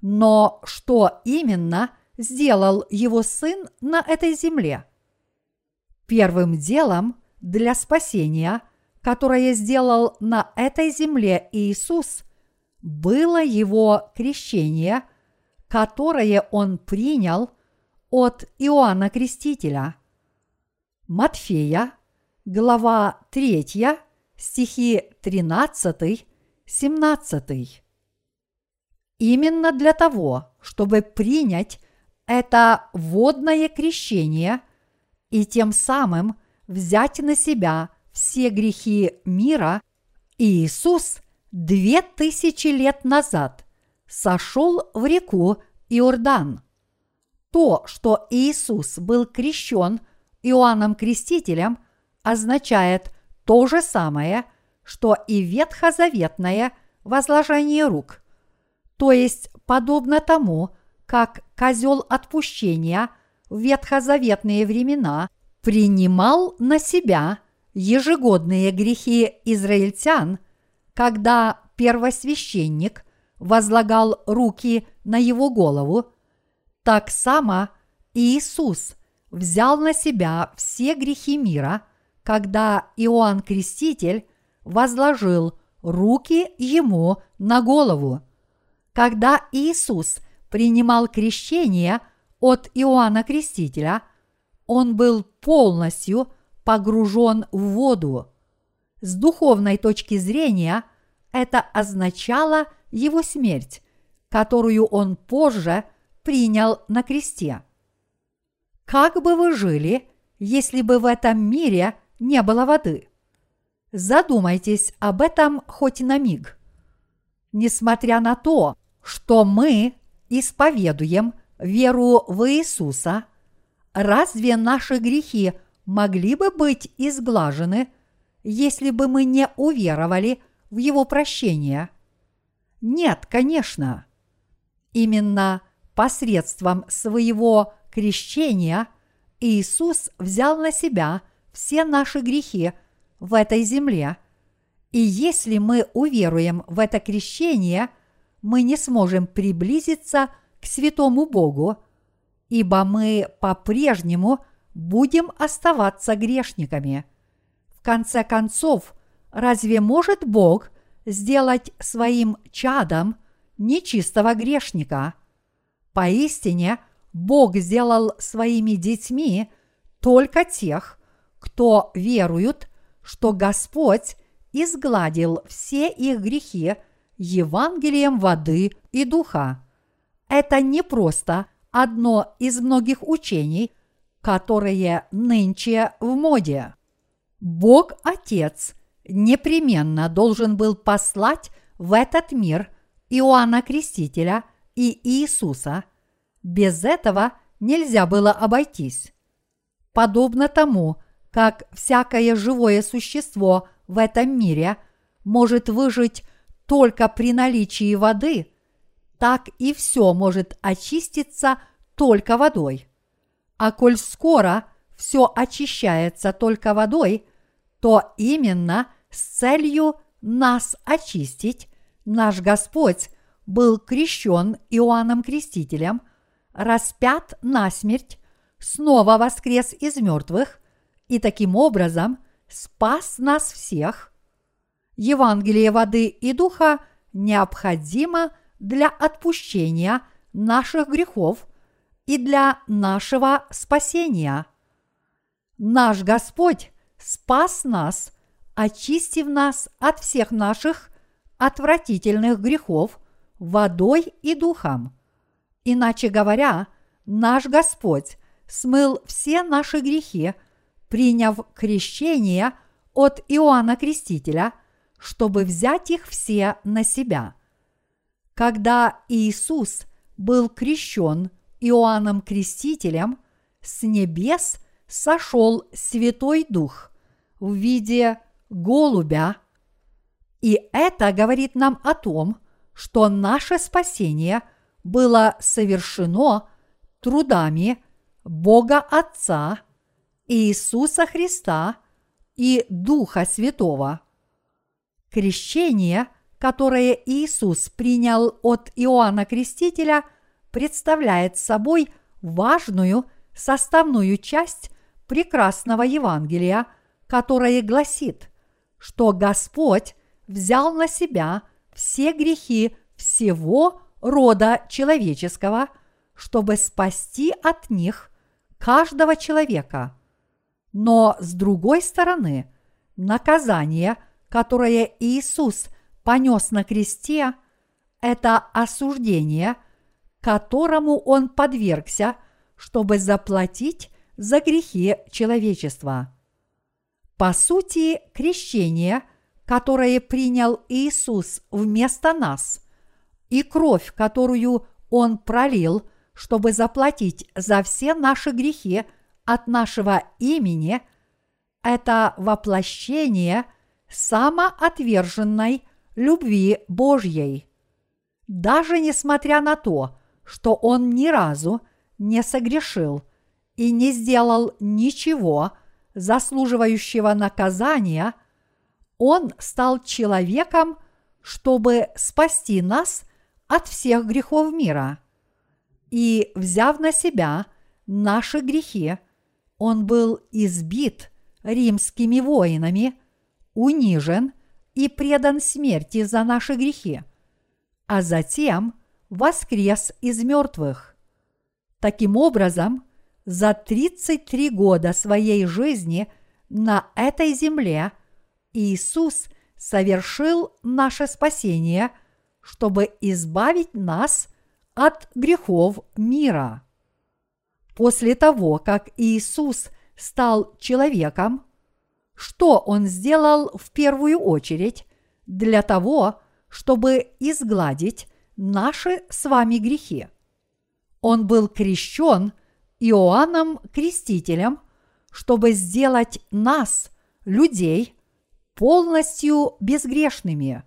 но что именно сделал его Сын на этой земле? Первым делом для спасения, которое сделал на этой земле Иисус, было его крещение, которое он принял от Иоанна Крестителя. Матфея, глава 3, стихи 13, 17. Именно для того, чтобы принять это водное крещение и тем самым взять на себя все грехи мира, Иисус – две тысячи лет назад сошел в реку Иордан. То, что Иисус был крещен Иоанном Крестителем, означает то же самое, что и ветхозаветное возложение рук. То есть подобно тому, как козел отпущения в ветхозаветные времена принимал на себя ежегодные грехи израильтян – когда первосвященник возлагал руки на его голову, так само Иисус взял на себя все грехи мира, когда Иоанн Креститель возложил руки ему на голову. Когда Иисус принимал крещение от Иоанна Крестителя, он был полностью погружен в воду. С духовной точки зрения это означало его смерть, которую он позже принял на кресте. Как бы вы жили, если бы в этом мире не было воды? Задумайтесь об этом хоть на миг. Несмотря на то, что мы исповедуем веру в Иисуса, разве наши грехи могли бы быть изглажены – если бы мы не уверовали в Его прощение? Нет, конечно. Именно посредством своего крещения Иисус взял на себя все наши грехи в этой земле. И если мы уверуем в это крещение, мы не сможем приблизиться к святому Богу, ибо мы по-прежнему будем оставаться грешниками. В конце концов, разве может Бог сделать своим чадом нечистого грешника? Поистине, Бог сделал своими детьми только тех, кто веруют, что Господь изгладил все их грехи Евангелием воды и духа. Это не просто одно из многих учений, которые нынче в моде. Бог Отец непременно должен был послать в этот мир Иоанна Крестителя и Иисуса. Без этого нельзя было обойтись. Подобно тому, как всякое живое существо в этом мире может выжить только при наличии воды, так и все может очиститься только водой. А коль скоро все очищается только водой, то именно с целью нас очистить наш Господь был крещен Иоанном Крестителем, распят на смерть, снова воскрес из мертвых и таким образом спас нас всех. Евангелие воды и духа необходимо для отпущения наших грехов и для нашего спасения. Наш Господь спас нас, очистив нас от всех наших отвратительных грехов водой и духом. Иначе говоря, наш Господь смыл все наши грехи, приняв крещение от Иоанна Крестителя, чтобы взять их все на себя. Когда Иисус был крещен Иоанном Крестителем, с небес сошел Святой Дух в виде голубя. И это говорит нам о том, что наше спасение было совершено трудами Бога Отца, Иисуса Христа и Духа Святого. Крещение, которое Иисус принял от Иоанна Крестителя, представляет собой важную составную часть прекрасного Евангелия, которое гласит, что Господь взял на себя все грехи всего рода человеческого, чтобы спасти от них каждого человека. Но с другой стороны, наказание, которое Иисус понес на кресте, это осуждение, которому Он подвергся, чтобы заплатить за грехи человечества. По сути, крещение, которое принял Иисус вместо нас, и кровь, которую Он пролил, чтобы заплатить за все наши грехи от нашего имени, это воплощение самоотверженной любви Божьей. Даже несмотря на то, что Он ни разу не согрешил и не сделал ничего – заслуживающего наказания, Он стал человеком, чтобы спасти нас от всех грехов мира. И, взяв на себя наши грехи, Он был избит римскими воинами, унижен и предан смерти за наши грехи, а затем воскрес из мертвых. Таким образом, за 33 года своей жизни на этой земле Иисус совершил наше спасение, чтобы избавить нас от грехов мира. После того, как Иисус стал человеком, что Он сделал в первую очередь для того, чтобы изгладить наши с вами грехи? Он был крещен Иоанном Крестителем, чтобы сделать нас, людей, полностью безгрешными.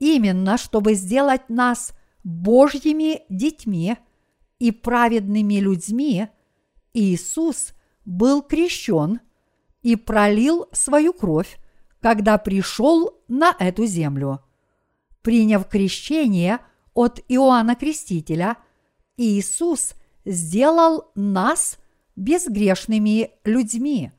Именно чтобы сделать нас Божьими детьми и праведными людьми, Иисус был крещен и пролил свою кровь, когда пришел на эту землю. Приняв крещение от Иоанна Крестителя – Иисус сделал нас безгрешными людьми.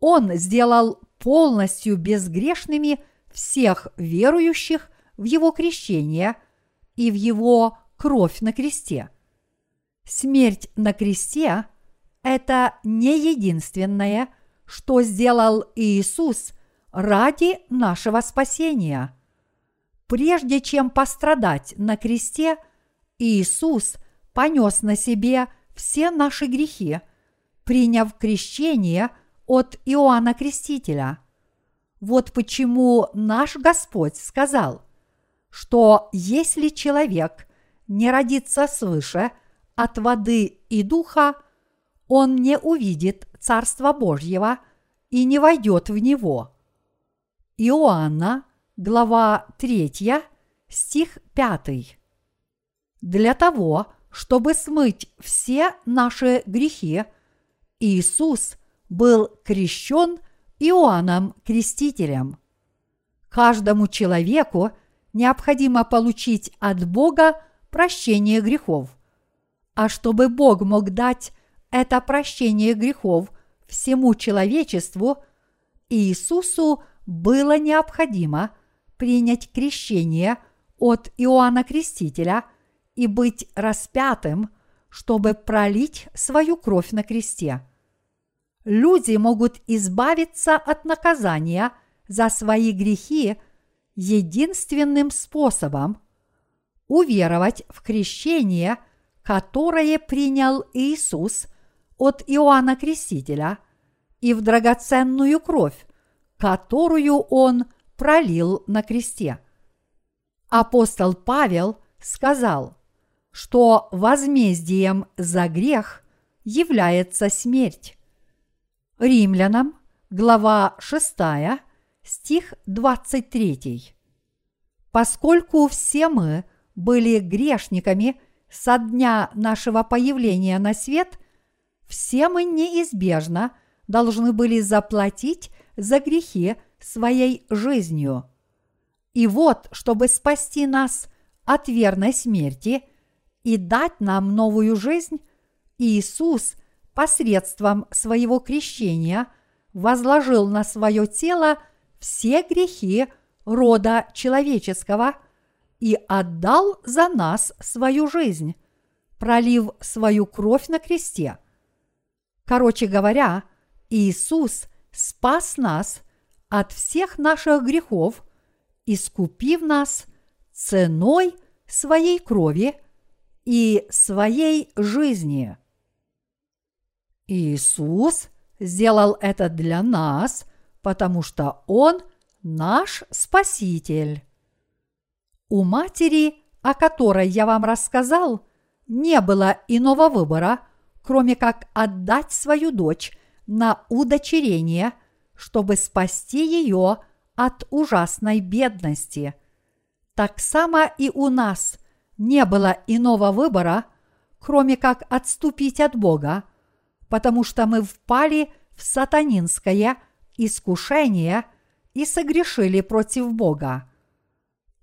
Он сделал полностью безгрешными всех верующих в Его крещение и в Его кровь на кресте. Смерть на кресте – это не единственное, что сделал Иисус ради нашего спасения. Прежде чем пострадать на кресте, Иисус понес на себе все наши грехи, приняв крещение от Иоанна Крестителя. Вот почему наш Господь сказал, что если человек не родится свыше от воды и духа, он не увидит Царства Божьего и не войдет в него. Иоанна, глава 3, стих 5. Для того, чтобы смыть все наши грехи, Иисус был крещен Иоанном Крестителем. Каждому человеку необходимо получить от Бога прощение грехов. А чтобы Бог мог дать это прощение грехов всему человечеству, Иисусу было необходимо принять крещение от Иоанна Крестителя и быть распятым, чтобы пролить свою кровь на кресте. Люди могут избавиться от наказания за свои грехи единственным способом – уверовать в крещение, которое принял Иисус от Иоанна Крестителя, и в драгоценную кровь, которую Он пролил на кресте. Апостол Павел сказал, что возмездием за грех является смерть. Римлянам, глава 6, стих 23. Поскольку все мы были грешниками со дня нашего появления на свет, все мы неизбежно должны были заплатить за грехи своей жизнью. И вот, чтобы спасти нас от верной смерти и дать нам новую жизнь, Иисус посредством своего крещения возложил на свое тело все грехи рода человеческого и отдал за нас свою жизнь, пролив свою кровь на кресте. Короче говоря, Иисус спас нас от всех наших грехов, искупив нас ценой своей крови и своей жизни. Иисус сделал это для нас – потому что Он наш Спаситель. У матери, о которой я вам рассказал, не было иного выбора, кроме как отдать свою дочь на удочерение, чтобы спасти ее от ужасной бедности. Так само и у нас не было иного выбора, кроме как отступить от Бога, потому что мы впали в сатанинское искушение и согрешили против Бога.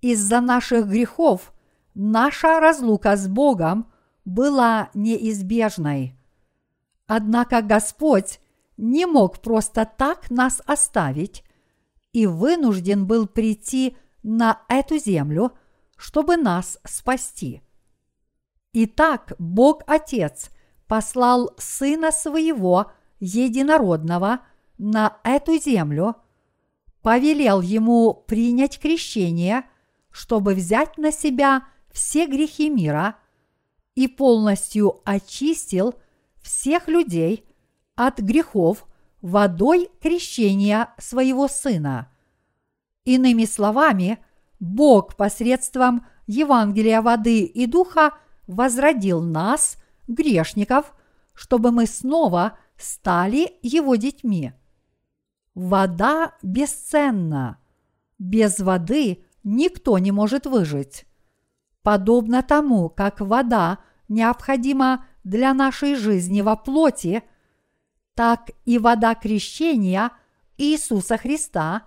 Из-за наших грехов наша разлука с Богом была неизбежной. Однако Господь не мог просто так нас оставить и вынужден был прийти на эту землю, чтобы нас спасти. Итак, Бог Отец послал Сына Своего Единородного – на эту землю, повелел ему принять крещение, чтобы взять на себя все грехи мира и полностью очистил всех людей от грехов водой крещения своего сына. Иными словами, Бог посредством Евангелия воды и духа возродил нас, грешников, чтобы мы снова стали его детьми – Вода бесценна. Без воды никто не может выжить. Подобно тому, как вода необходима для нашей жизни во плоти, так и вода крещения Иисуса Христа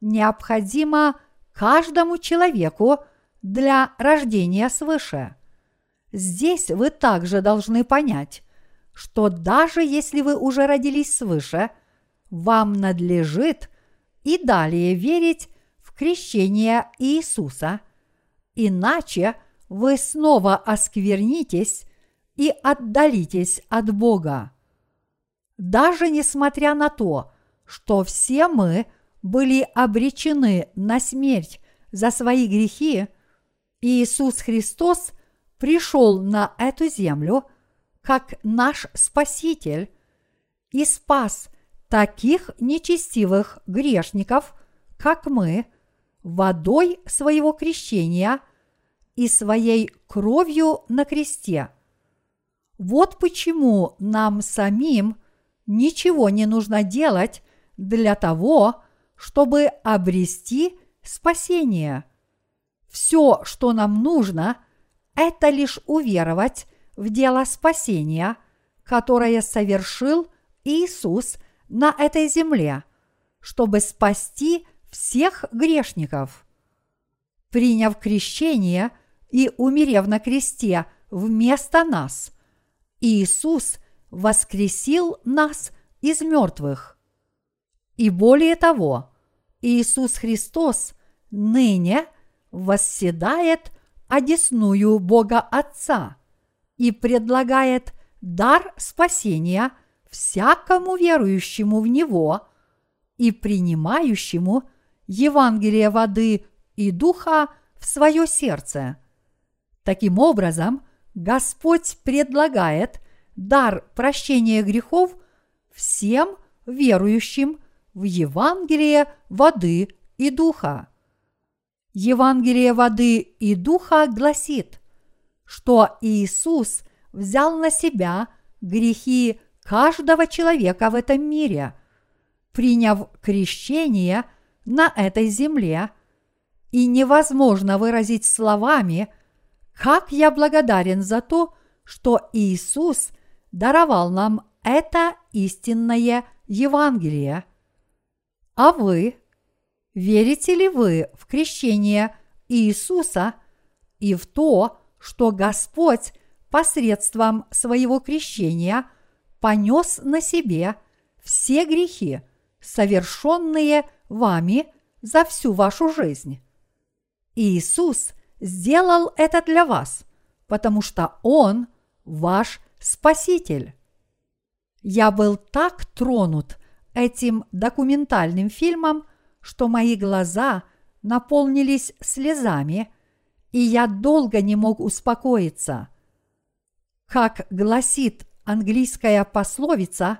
необходима каждому человеку для рождения свыше. Здесь вы также должны понять, что даже если вы уже родились свыше, вам надлежит и далее верить в крещение Иисуса, иначе вы снова осквернитесь и отдалитесь от Бога. Даже несмотря на то, что все мы были обречены на смерть за свои грехи, Иисус Христос пришел на эту землю как наш Спаситель и спас таких нечестивых грешников, как мы, водой своего крещения и своей кровью на кресте. Вот почему нам самим ничего не нужно делать для того, чтобы обрести спасение. Все, что нам нужно, это лишь уверовать в дело спасения, которое совершил Иисус на этой земле, чтобы спасти всех грешников. Приняв крещение и умерев на кресте вместо нас, Иисус воскресил нас из мертвых. И более того, Иисус Христос ныне восседает одесную Бога Отца и предлагает дар спасения всякому верующему в Него и принимающему Евангелие воды и духа в свое сердце. Таким образом, Господь предлагает дар прощения грехов всем верующим в Евангелие воды и духа. Евангелие воды и духа гласит, что Иисус взял на себя грехи каждого человека в этом мире, приняв крещение на этой земле, и невозможно выразить словами, как я благодарен за то, что Иисус даровал нам это истинное Евангелие. А вы, верите ли вы в крещение Иисуса и в то, что Господь посредством своего крещения понес на себе все грехи, совершенные вами за всю вашу жизнь. Иисус сделал это для вас, потому что Он ваш Спаситель. Я был так тронут этим документальным фильмом, что мои глаза наполнились слезами, и я долго не мог успокоиться. Как гласит английская пословица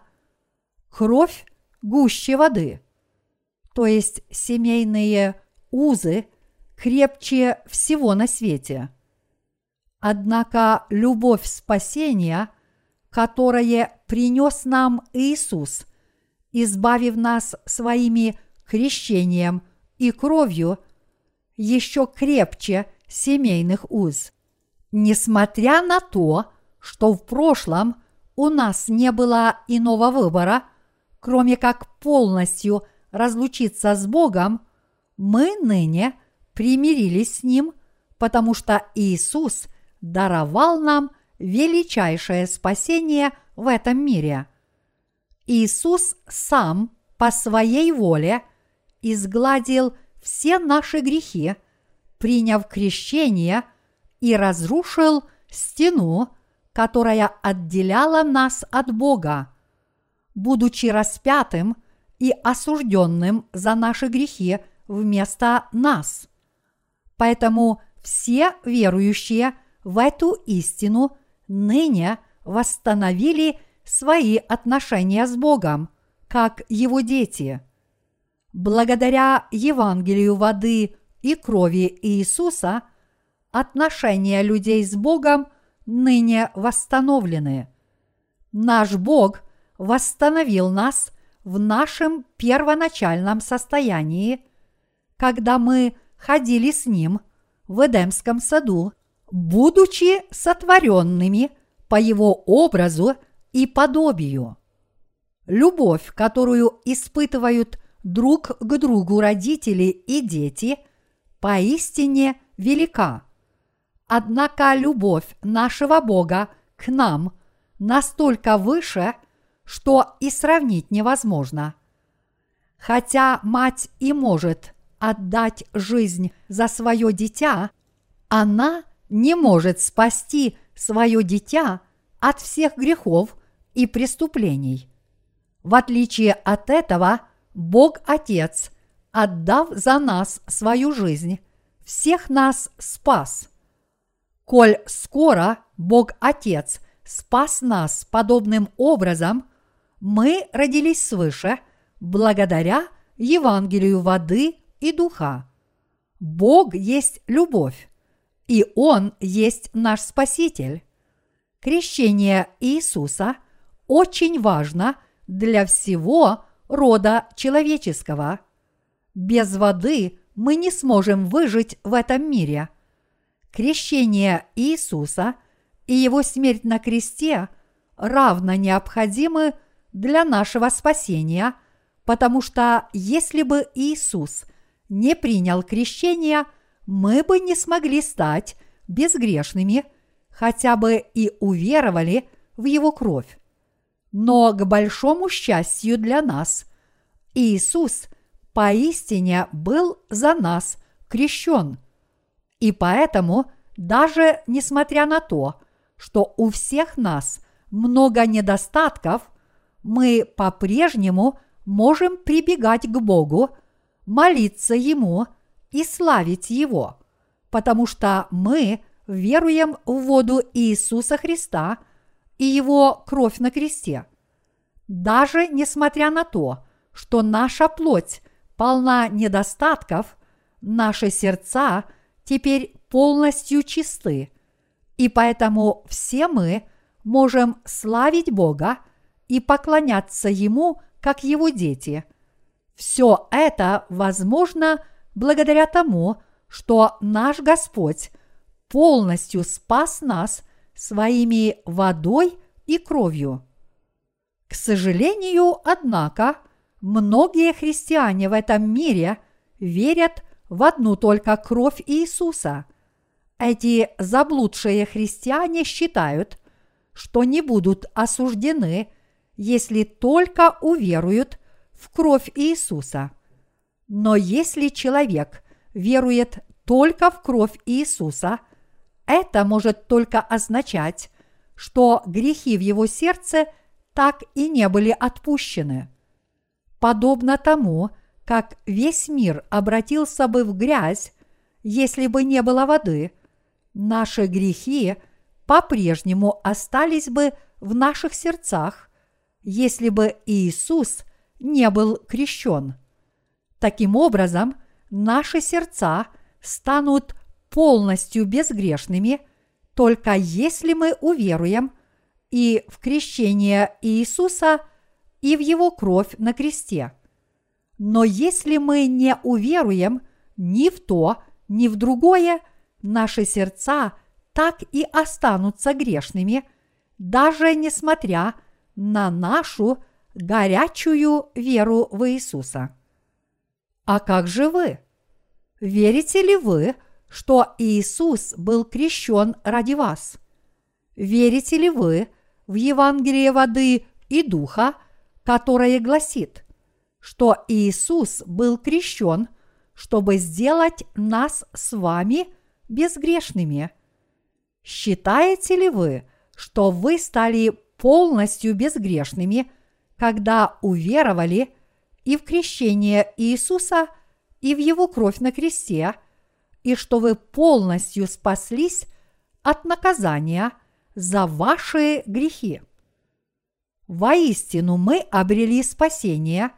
«кровь гуще воды», то есть семейные узы крепче всего на свете. Однако любовь спасения, которое принес нам Иисус, избавив нас своими крещением и кровью, еще крепче семейных уз. Несмотря на то, что в прошлом у нас не было иного выбора, кроме как полностью разлучиться с Богом, мы ныне примирились с Ним, потому что Иисус даровал нам величайшее спасение в этом мире. Иисус сам по своей воле изгладил все наши грехи, приняв крещение и разрушил стену, которая отделяла нас от Бога. Будучи распятым и осужденным за наши грехи вместо нас. Поэтому все верующие в эту истину ныне восстановили свои отношения с Богом, как Его дети. Благодаря Евангелию воды и крови Иисуса отношения людей с Богом ныне восстановлены. Наш Бог восстановил нас в нашем первоначальном состоянии, когда мы ходили с Ним в Эдемском саду будучи сотворенными по его образу и подобию. Любовь, которую испытывают друг к другу родители и дети, поистине велика. Однако любовь нашего Бога к нам настолько выше, что и сравнить невозможно. Хотя мать и может отдать жизнь за свое дитя, она не может спасти свое дитя от всех грехов и преступлений. В отличие от этого, Бог Отец, отдав за нас свою жизнь, всех нас спас. Коль скоро Бог Отец спас нас подобным образом, мы родились свыше благодаря Евангелию воды и духа. Бог есть любовь, и Он есть наш Спаситель. Крещение Иисуса очень важно для всего рода человеческого. Без воды мы не сможем выжить в этом мире. Крещение Иисуса и Его смерть на кресте равно необходимы для нашего спасения, потому что если бы Иисус не принял крещение, мы бы не смогли стать безгрешными, хотя бы и уверовали в Его кровь. Но к большому счастью для нас, Иисус поистине был за нас крещен. И поэтому, даже несмотря на то, что у всех нас много недостатков, мы по-прежнему можем прибегать к Богу, молиться Ему и славить Его, потому что мы веруем в воду Иисуса Христа – и его кровь на кресте. Даже несмотря на то, что наша плоть полна недостатков, наши сердца теперь полностью чисты, и поэтому все мы можем славить Бога и поклоняться Ему, как Его дети. Все это возможно благодаря тому, что наш Господь полностью спас нас – своими водой и кровью. К сожалению, однако, многие христиане в этом мире верят в одну только кровь Иисуса. Эти заблудшие христиане считают, что не будут осуждены, если только уверуют в кровь Иисуса. Но если человек верует только в кровь Иисуса – это может только означать, что грехи в его сердце так и не были отпущены. Подобно тому, как весь мир обратился бы в грязь, если бы не было воды, наши грехи по-прежнему остались бы в наших сердцах, если бы Иисус не был крещен. Таким образом, наши сердца станут полностью безгрешными, только если мы уверуем и в крещение Иисуса, и в Его кровь на кресте. Но если мы не уверуем ни в то, ни в другое, наши сердца так и останутся грешными, даже несмотря на нашу горячую веру в Иисуса. А как же вы? Верите ли вы, что Иисус был крещен ради вас? Верите ли вы в Евангелие воды и духа, которое гласит, что Иисус был крещен, чтобы сделать нас с вами безгрешными? Считаете ли вы, что вы стали полностью безгрешными, когда уверовали и в крещение Иисуса, и в Его кровь на кресте – и что вы полностью спаслись от наказания за ваши грехи. Воистину мы обрели спасение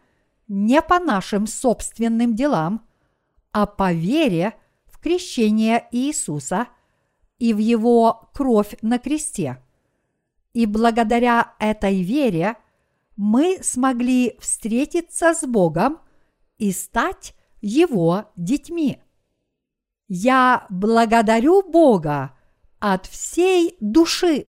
не по нашим собственным делам, а по вере в крещение Иисуса и в Его кровь на кресте. И благодаря этой вере мы смогли встретиться с Богом и стать Его детьми. Я благодарю Бога от всей души